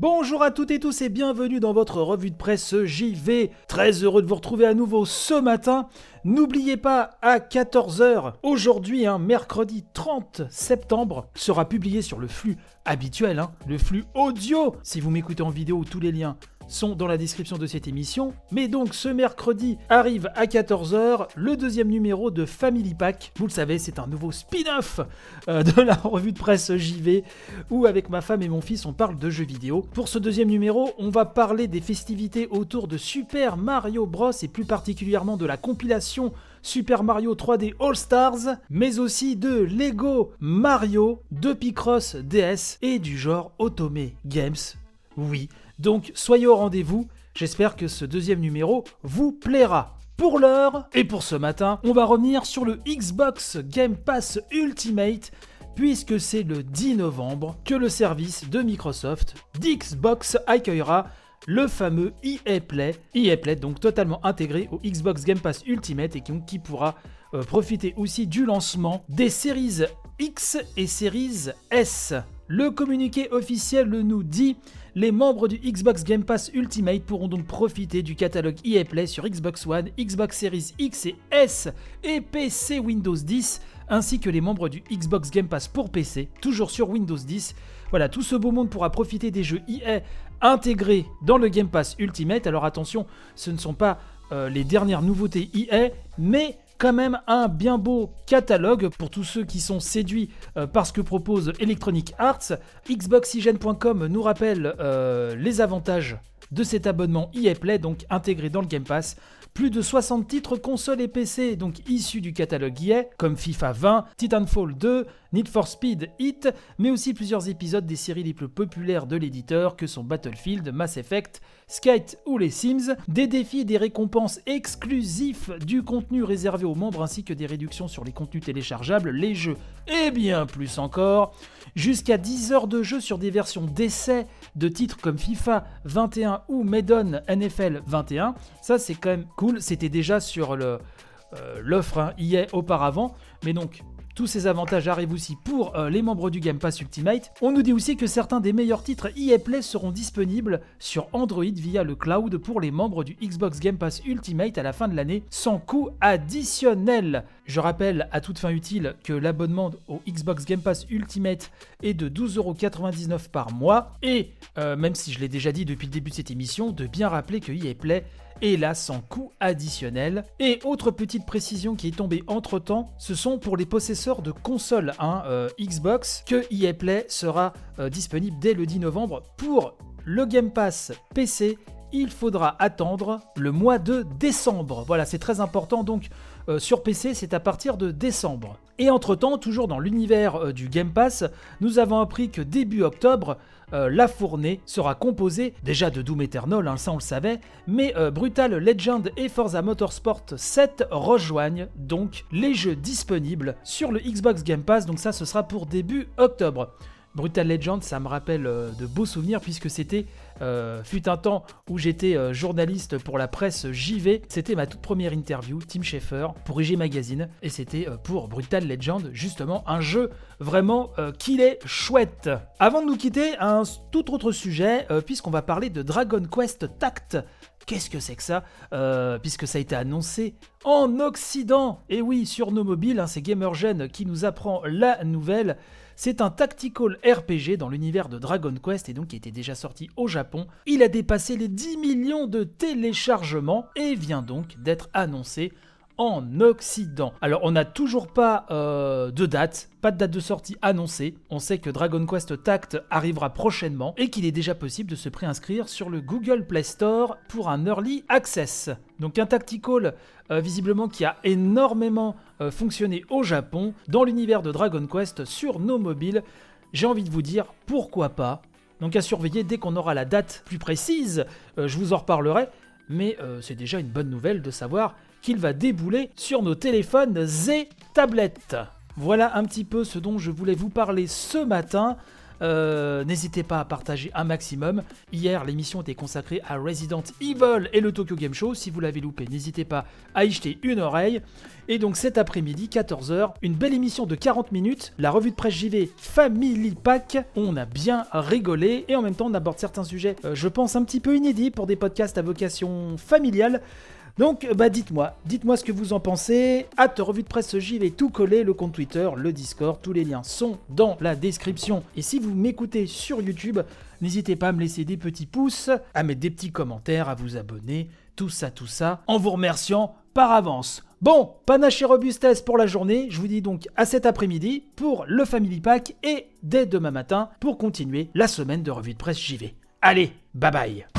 Bonjour à toutes et tous et bienvenue dans votre revue de presse JV. Très heureux de vous retrouver à nouveau ce matin. N'oubliez pas, à 14h, aujourd'hui, un mercredi 30 septembre, sera publié sur le flux habituel, hein, le flux audio. Si vous m'écoutez en vidéo, tous les liens sont dans la description de cette émission. Mais donc ce mercredi arrive à 14h le deuxième numéro de Family Pack. Vous le savez, c'est un nouveau spin-off euh, de la revue de presse JV où avec ma femme et mon fils on parle de jeux vidéo. Pour ce deuxième numéro, on va parler des festivités autour de Super Mario Bros et plus particulièrement de la compilation Super Mario 3D All Stars, mais aussi de Lego Mario, de Picross DS et du genre Otome Games. Oui, donc soyez au rendez-vous, j'espère que ce deuxième numéro vous plaira. Pour l'heure, et pour ce matin, on va revenir sur le Xbox Game Pass Ultimate, puisque c'est le 10 novembre que le service de Microsoft d'Xbox accueillera le fameux EA Play, EA Play donc totalement intégré au Xbox Game Pass Ultimate et qui, pourra euh, profiter aussi du lancement des séries X et séries S. Le communiqué officiel nous dit les membres du Xbox Game Pass Ultimate pourront donc profiter du catalogue EA Play sur Xbox One, Xbox Series X et S et PC Windows 10, ainsi que les membres du Xbox Game Pass pour PC, toujours sur Windows 10. Voilà, tout ce beau monde pourra profiter des jeux EA intégrés dans le Game Pass Ultimate. Alors attention, ce ne sont pas euh, les dernières nouveautés EA, mais quand même un bien beau catalogue pour tous ceux qui sont séduits euh, par ce que propose Electronic Arts. Xboxygen.com nous rappelle euh, les avantages de cet abonnement EA Play, donc intégré dans le Game Pass. Plus de 60 titres consoles et PC, donc issus du catalogue EA, comme FIFA 20, Titanfall 2, Need for Speed Hit, mais aussi plusieurs épisodes des séries les plus populaires de l'éditeur que sont Battlefield, Mass Effect, Skate ou les Sims, des défis et des récompenses exclusifs, du contenu réservé aux membres ainsi que des réductions sur les contenus téléchargeables, les jeux et bien plus encore, jusqu'à 10 heures de jeu sur des versions d'essai de titres comme FIFA 21 ou Medon NFL 21. Ça c'est quand même cool, c'était déjà sur euh, l'offre hein, EA auparavant, mais donc tous ces avantages arrivent aussi pour euh, les membres du Game Pass Ultimate. On nous dit aussi que certains des meilleurs titres EA seront disponibles sur Android via le cloud pour les membres du Xbox Game Pass Ultimate à la fin de l'année sans coût additionnel. Je rappelle à toute fin utile que l'abonnement au Xbox Game Pass Ultimate est de 12,99€ par mois et euh, même si je l'ai déjà dit depuis le début de cette émission, de bien rappeler que EA Play là sans coût additionnel. Et autre petite précision qui est tombée entre temps, ce sont pour les possesseurs de consoles hein, euh, Xbox que EA sera euh, disponible dès le 10 novembre. Pour le Game Pass PC, il faudra attendre le mois de décembre. Voilà, c'est très important donc euh, sur PC, c'est à partir de décembre. Et entre-temps, toujours dans l'univers du Game Pass, nous avons appris que début octobre, euh, la fournée sera composée déjà de Doom Eternal, hein, ça on le savait, mais euh, Brutal Legend et Forza Motorsport 7 rejoignent donc les jeux disponibles sur le Xbox Game Pass, donc ça ce sera pour début octobre. Brutal Legend, ça me rappelle euh, de beaux souvenirs puisque c'était euh, fut un temps où j'étais euh, journaliste pour la presse JV. C'était ma toute première interview, Tim Schafer, pour IG Magazine, et c'était pour Brutal Legend, justement un jeu vraiment qu'il est chouette. Avant de nous quitter, un tout autre sujet, puisqu'on va parler de Dragon Quest Tact. Qu'est-ce que c'est que ça Puisque ça a été annoncé en Occident. Et oui, sur nos mobiles, hein, c'est Gamergen qui nous apprend la nouvelle. C'est un tactical RPG dans l'univers de Dragon Quest et donc qui était déjà sorti au Japon. Il a dépassé les 10 millions de téléchargements et vient donc d'être annoncé en Occident. Alors on n'a toujours pas euh, de date, pas de date de sortie annoncée. On sait que Dragon Quest Tact arrivera prochainement et qu'il est déjà possible de se préinscrire sur le Google Play Store pour un Early Access. Donc un tactical euh, visiblement qui a énormément euh, fonctionné au Japon dans l'univers de Dragon Quest sur nos mobiles. J'ai envie de vous dire pourquoi pas? Donc à surveiller dès qu'on aura la date plus précise, je vous en reparlerai. Mais c'est déjà une bonne nouvelle de savoir qu'il va débouler sur nos téléphones et tablettes. Voilà un petit peu ce dont je voulais vous parler ce matin. Euh, n'hésitez pas à partager un maximum. Hier, l'émission était consacrée à Resident Evil et le Tokyo Game Show. Si vous l'avez loupé, n'hésitez pas à y jeter une oreille. Et donc cet après-midi, 14h, une belle émission de 40 minutes, la revue de presse JV Family Pack. On a bien rigolé et en même temps on aborde certains sujets, euh, je pense, un petit peu inédits pour des podcasts à vocation familiale. Donc, bah dites-moi, dites-moi ce que vous en pensez. Hâte revue de presse JV tout collé, le compte Twitter, le Discord, tous les liens sont dans la description. Et si vous m'écoutez sur YouTube, n'hésitez pas à me laisser des petits pouces, à mettre des petits commentaires, à vous abonner, tout ça, tout ça, en vous remerciant par avance. Bon, panache et robustesse pour la journée. Je vous dis donc à cet après-midi pour le Family Pack et dès demain matin pour continuer la semaine de revue de presse JV. Allez, bye bye